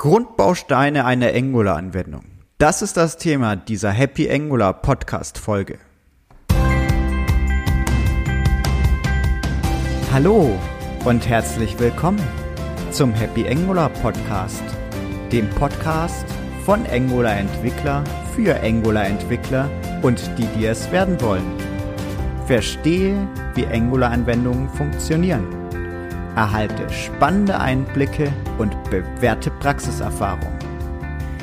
Grundbausteine einer Angular-Anwendung. Das ist das Thema dieser Happy Angular Podcast-Folge. Hallo und herzlich willkommen zum Happy Angular Podcast, dem Podcast von Angular Entwickler für Angular Entwickler und die, die es werden wollen. Verstehe, wie Angular Anwendungen funktionieren erhalte spannende Einblicke und bewährte Praxiserfahrung.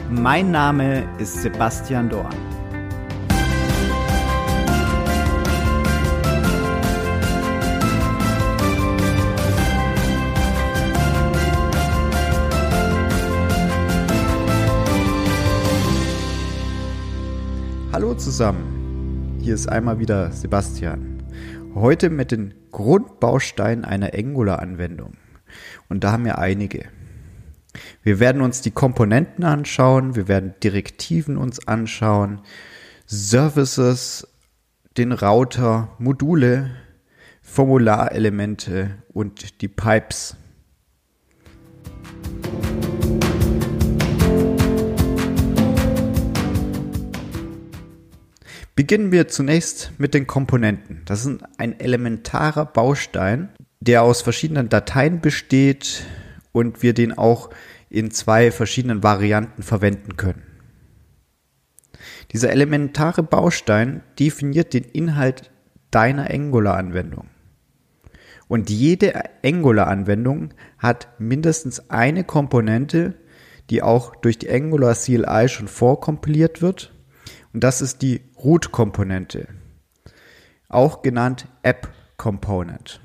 Mein Name ist Sebastian Dorn. Hallo zusammen, hier ist einmal wieder Sebastian. Heute mit den Grundbausteinen einer Angular-Anwendung. Und da haben wir einige. Wir werden uns die Komponenten anschauen, wir werden Direktiven uns anschauen, Services, den Router, Module, Formularelemente und die Pipes. Beginnen wir zunächst mit den Komponenten. Das ist ein elementarer Baustein, der aus verschiedenen Dateien besteht und wir den auch in zwei verschiedenen Varianten verwenden können. Dieser elementare Baustein definiert den Inhalt deiner Angular-Anwendung. Und jede Angular-Anwendung hat mindestens eine Komponente, die auch durch die Angular CLI schon vorkompiliert wird und das ist die Root-Komponente, auch genannt App-Component.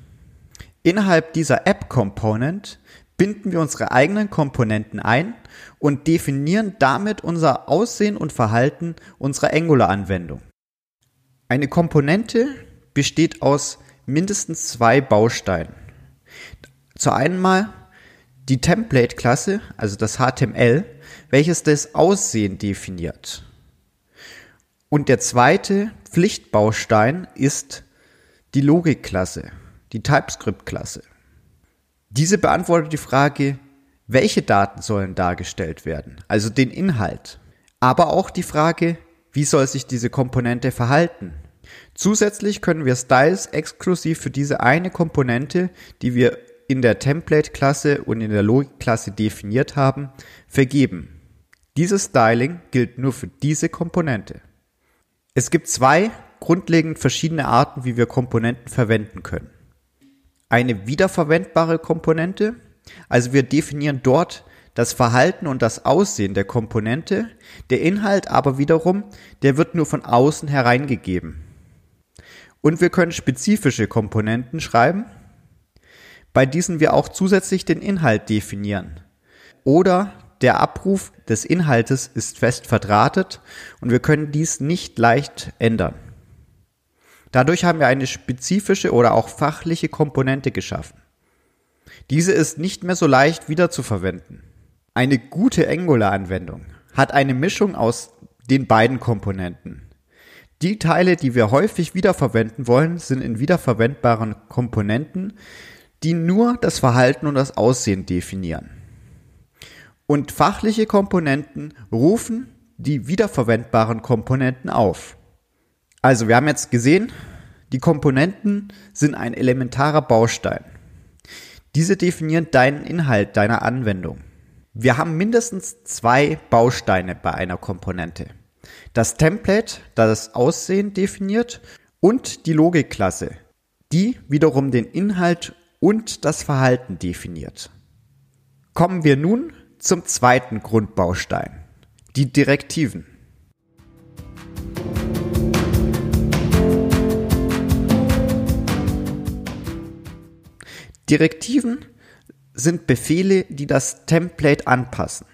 Innerhalb dieser App-Component binden wir unsere eigenen Komponenten ein und definieren damit unser Aussehen und Verhalten unserer Angular-Anwendung. Eine Komponente besteht aus mindestens zwei Bausteinen. Zu einmal die Template-Klasse, also das HTML, welches das Aussehen definiert. Und der zweite Pflichtbaustein ist die Logikklasse, die TypeScript-Klasse. Diese beantwortet die Frage, welche Daten sollen dargestellt werden, also den Inhalt, aber auch die Frage, wie soll sich diese Komponente verhalten. Zusätzlich können wir Styles exklusiv für diese eine Komponente, die wir in der Template-Klasse und in der Logik-Klasse definiert haben, vergeben. Dieses Styling gilt nur für diese Komponente. Es gibt zwei grundlegend verschiedene Arten, wie wir Komponenten verwenden können. Eine wiederverwendbare Komponente, also wir definieren dort das Verhalten und das Aussehen der Komponente, der Inhalt aber wiederum, der wird nur von außen hereingegeben. Und wir können spezifische Komponenten schreiben, bei diesen wir auch zusätzlich den Inhalt definieren. Oder der Abruf des Inhaltes ist fest verdrahtet und wir können dies nicht leicht ändern. Dadurch haben wir eine spezifische oder auch fachliche Komponente geschaffen. Diese ist nicht mehr so leicht wiederzuverwenden. Eine gute Angular-Anwendung hat eine Mischung aus den beiden Komponenten. Die Teile, die wir häufig wiederverwenden wollen, sind in wiederverwendbaren Komponenten, die nur das Verhalten und das Aussehen definieren und fachliche Komponenten rufen die wiederverwendbaren Komponenten auf. Also wir haben jetzt gesehen, die Komponenten sind ein elementarer Baustein. Diese definieren deinen Inhalt deiner Anwendung. Wir haben mindestens zwei Bausteine bei einer Komponente. Das Template, das Aussehen definiert, und die Logikklasse, die wiederum den Inhalt und das Verhalten definiert. Kommen wir nun zum zweiten Grundbaustein, die Direktiven. Direktiven sind Befehle, die das Template anpassen.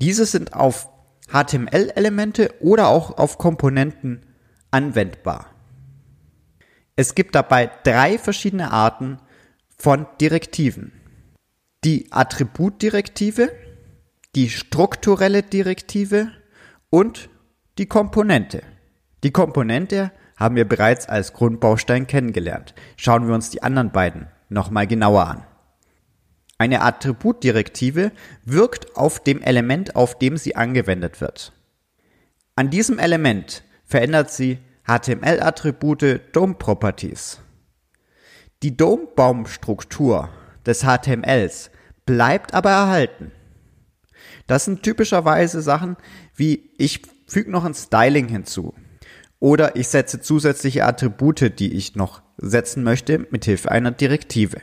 Diese sind auf HTML-Elemente oder auch auf Komponenten anwendbar. Es gibt dabei drei verschiedene Arten von Direktiven die Attributdirektive, die strukturelle Direktive und die Komponente. Die Komponente haben wir bereits als Grundbaustein kennengelernt. Schauen wir uns die anderen beiden nochmal genauer an. Eine Attributdirektive wirkt auf dem Element, auf dem sie angewendet wird. An diesem Element verändert sie HTML-Attribute DOM-Properties. Die DOM-Baumstruktur des HTMLs bleibt aber erhalten. Das sind typischerweise Sachen wie ich füge noch ein Styling hinzu oder ich setze zusätzliche Attribute, die ich noch setzen möchte, mithilfe einer Direktive.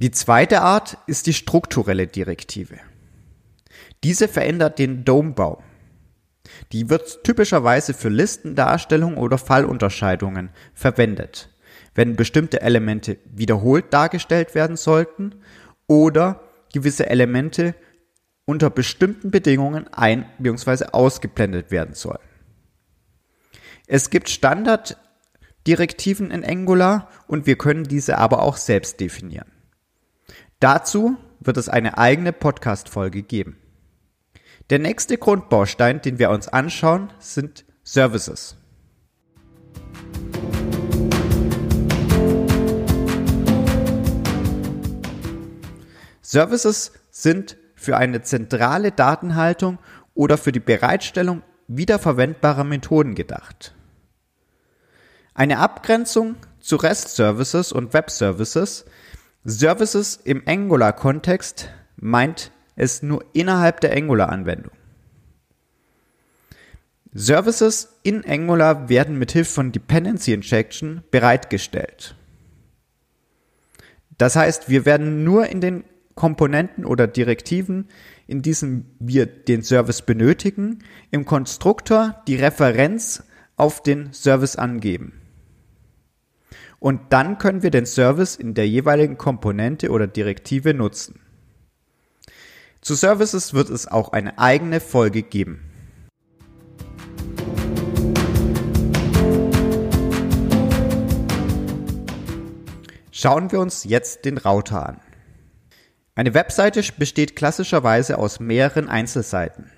Die zweite Art ist die strukturelle Direktive. Diese verändert den DOM-Baum. Die wird typischerweise für Listendarstellung oder Fallunterscheidungen verwendet, wenn bestimmte Elemente wiederholt dargestellt werden sollten oder gewisse Elemente unter bestimmten Bedingungen ein- bzw. ausgeblendet werden sollen. Es gibt Standarddirektiven in Angular und wir können diese aber auch selbst definieren. Dazu wird es eine eigene Podcast-Folge geben. Der nächste Grundbaustein, den wir uns anschauen, sind Services. Services sind für eine zentrale Datenhaltung oder für die Bereitstellung wiederverwendbarer Methoden gedacht. Eine Abgrenzung zu REST-Services und Web-Services. Services im Angular-Kontext meint es nur innerhalb der Angular-Anwendung. Services in Angular werden mit Hilfe von Dependency Injection bereitgestellt. Das heißt, wir werden nur in den Komponenten oder Direktiven, in diesen wir den Service benötigen, im Konstruktor die Referenz auf den Service angeben. Und dann können wir den Service in der jeweiligen Komponente oder Direktive nutzen. Zu Services wird es auch eine eigene Folge geben. Schauen wir uns jetzt den Router an. Eine Webseite besteht klassischerweise aus mehreren Einzelseiten.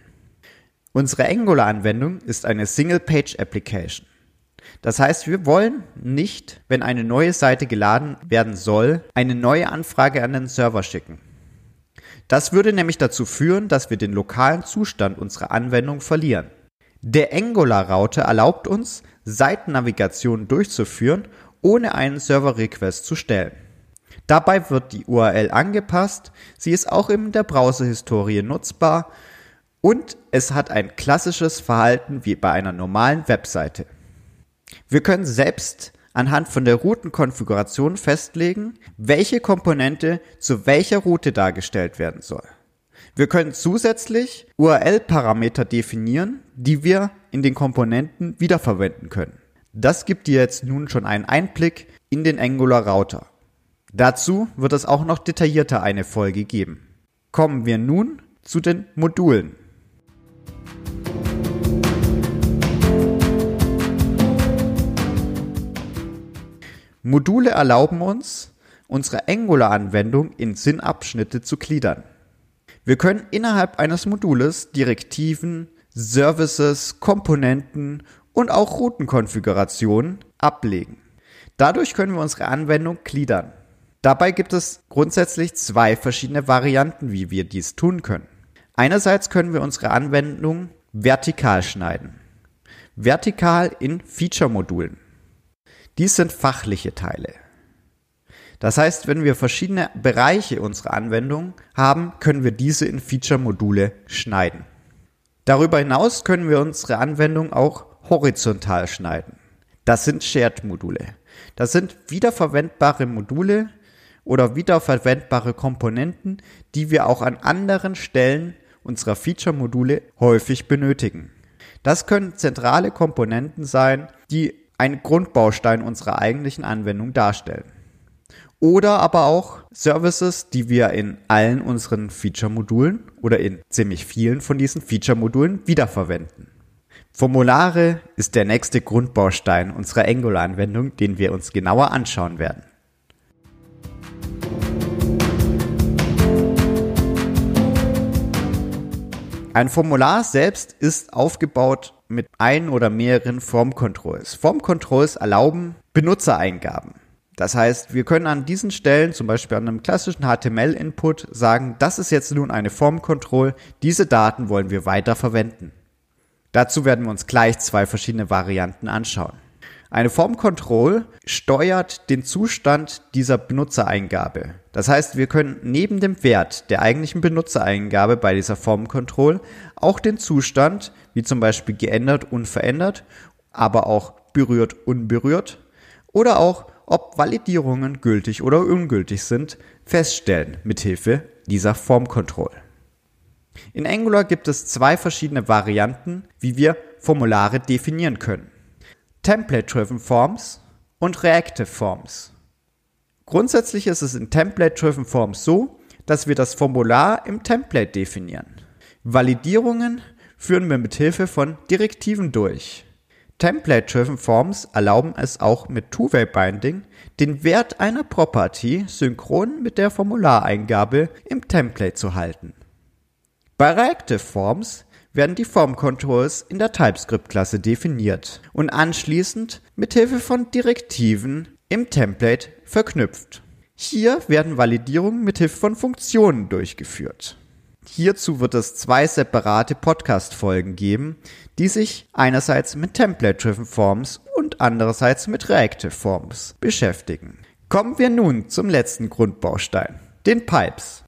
Unsere Angular-Anwendung ist eine Single-Page-Application. Das heißt, wir wollen nicht, wenn eine neue Seite geladen werden soll, eine neue Anfrage an den Server schicken. Das würde nämlich dazu führen, dass wir den lokalen Zustand unserer Anwendung verlieren. Der Angular-Router erlaubt uns, Seitennavigationen durchzuführen, ohne einen Server-Request zu stellen. Dabei wird die URL angepasst, sie ist auch in der Browserhistorie nutzbar und es hat ein klassisches Verhalten wie bei einer normalen Webseite. Wir können selbst anhand von der Routenkonfiguration festlegen, welche Komponente zu welcher Route dargestellt werden soll. Wir können zusätzlich URL-Parameter definieren, die wir in den Komponenten wiederverwenden können. Das gibt dir jetzt nun schon einen Einblick in den Angular Router. Dazu wird es auch noch detaillierter eine Folge geben. Kommen wir nun zu den Modulen. Module erlauben uns, unsere Angular-Anwendung in Sinnabschnitte zu gliedern. Wir können innerhalb eines Modules Direktiven, Services, Komponenten und auch Routenkonfigurationen ablegen. Dadurch können wir unsere Anwendung gliedern. Dabei gibt es grundsätzlich zwei verschiedene Varianten, wie wir dies tun können. Einerseits können wir unsere Anwendung vertikal schneiden. Vertikal in Feature-Modulen. Dies sind fachliche Teile. Das heißt, wenn wir verschiedene Bereiche unserer Anwendung haben, können wir diese in Feature-Module schneiden. Darüber hinaus können wir unsere Anwendung auch horizontal schneiden. Das sind Shared-Module. Das sind wiederverwendbare Module, oder wiederverwendbare Komponenten, die wir auch an anderen Stellen unserer Feature-Module häufig benötigen. Das können zentrale Komponenten sein, die einen Grundbaustein unserer eigentlichen Anwendung darstellen. Oder aber auch Services, die wir in allen unseren Feature-Modulen oder in ziemlich vielen von diesen Feature-Modulen wiederverwenden. Formulare ist der nächste Grundbaustein unserer Angular-Anwendung, den wir uns genauer anschauen werden. Ein Formular selbst ist aufgebaut mit ein oder mehreren Form Controls. Form Controls erlauben Benutzereingaben. Das heißt, wir können an diesen Stellen, zum Beispiel an einem klassischen HTML-Input, sagen, das ist jetzt nun eine Form-Control, diese Daten wollen wir weiter verwenden. Dazu werden wir uns gleich zwei verschiedene Varianten anschauen. Eine Form Control steuert den Zustand dieser Benutzereingabe. Das heißt, wir können neben dem Wert der eigentlichen Benutzereingabe bei dieser Form Control auch den Zustand, wie zum Beispiel geändert, unverändert, aber auch berührt, unberührt oder auch, ob Validierungen gültig oder ungültig sind, feststellen mithilfe dieser Form Control. In Angular gibt es zwei verschiedene Varianten, wie wir Formulare definieren können. Template-Driven Forms und Reactive Forms. Grundsätzlich ist es in Template-Driven Forms so, dass wir das Formular im Template definieren. Validierungen führen wir mit Hilfe von Direktiven durch. Template-Driven Forms erlauben es auch mit Two-Way-Binding, den Wert einer Property synchron mit der Formulareingabe im Template zu halten. Bei Reactive Forms werden die Form Controls in der TypeScript-Klasse definiert und anschließend mithilfe von Direktiven im Template verknüpft. Hier werden Validierungen mithilfe von Funktionen durchgeführt. Hierzu wird es zwei separate Podcast-Folgen geben, die sich einerseits mit Template-Driven Forms und andererseits mit Reactive Forms beschäftigen. Kommen wir nun zum letzten Grundbaustein, den Pipes.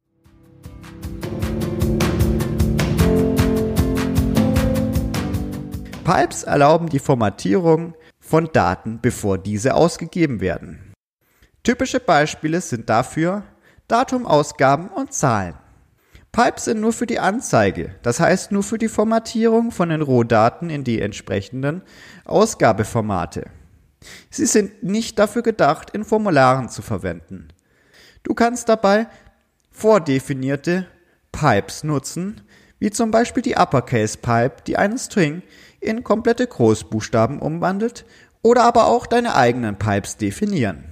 Pipes erlauben die Formatierung von Daten, bevor diese ausgegeben werden. Typische Beispiele sind dafür Datum, Ausgaben und Zahlen. Pipes sind nur für die Anzeige, das heißt nur für die Formatierung von den Rohdaten in die entsprechenden Ausgabeformate. Sie sind nicht dafür gedacht, in Formularen zu verwenden. Du kannst dabei vordefinierte Pipes nutzen, wie zum Beispiel die Uppercase Pipe, die einen String in komplette Großbuchstaben umwandelt oder aber auch deine eigenen Pipes definieren.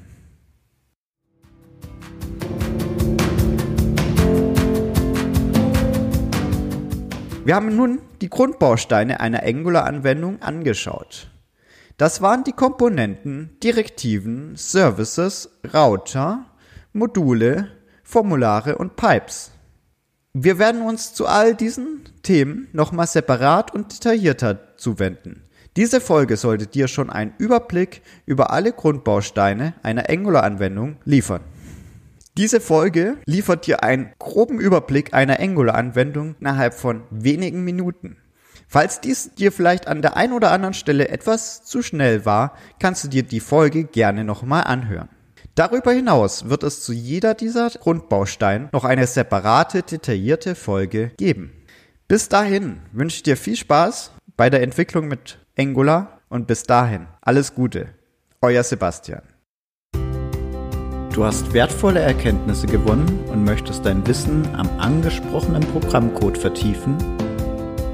Wir haben nun die Grundbausteine einer Angular-Anwendung angeschaut. Das waren die Komponenten, Direktiven, Services, Router, Module, Formulare und Pipes. Wir werden uns zu all diesen Themen nochmal separat und detaillierter zuwenden. Diese Folge sollte dir schon einen Überblick über alle Grundbausteine einer Angular-Anwendung liefern. Diese Folge liefert dir einen groben Überblick einer Angular-Anwendung innerhalb von wenigen Minuten. Falls dies dir vielleicht an der einen oder anderen Stelle etwas zu schnell war, kannst du dir die Folge gerne nochmal anhören. Darüber hinaus wird es zu jeder dieser Grundbausteine noch eine separate, detaillierte Folge geben. Bis dahin wünsche ich dir viel Spaß bei der Entwicklung mit Angular und bis dahin alles Gute. Euer Sebastian. Du hast wertvolle Erkenntnisse gewonnen und möchtest dein Wissen am angesprochenen Programmcode vertiefen?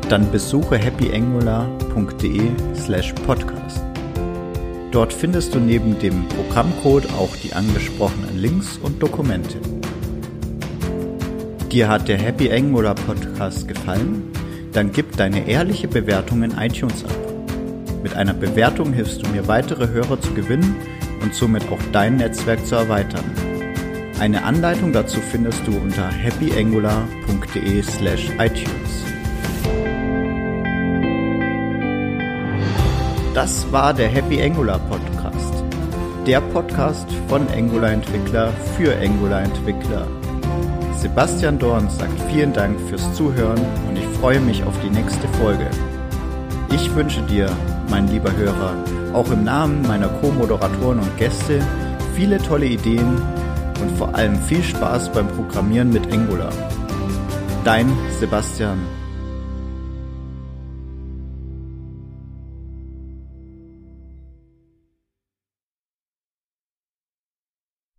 Dann besuche happyangular.de slash podcast. Dort findest du neben dem Programmcode auch die angesprochenen Links und Dokumente. Dir hat der Happy Angular Podcast gefallen? Dann gib deine ehrliche Bewertung in iTunes ab. Mit einer Bewertung hilfst du mir weitere Hörer zu gewinnen und somit auch dein Netzwerk zu erweitern. Eine Anleitung dazu findest du unter happyangular.de slash iTunes. Das war der Happy Angular Podcast. Der Podcast von Angular Entwickler für Angular Entwickler. Sebastian Dorn sagt vielen Dank fürs Zuhören und ich freue mich auf die nächste Folge. Ich wünsche dir, mein lieber Hörer, auch im Namen meiner Co-Moderatoren und Gäste viele tolle Ideen und vor allem viel Spaß beim Programmieren mit Angular. Dein Sebastian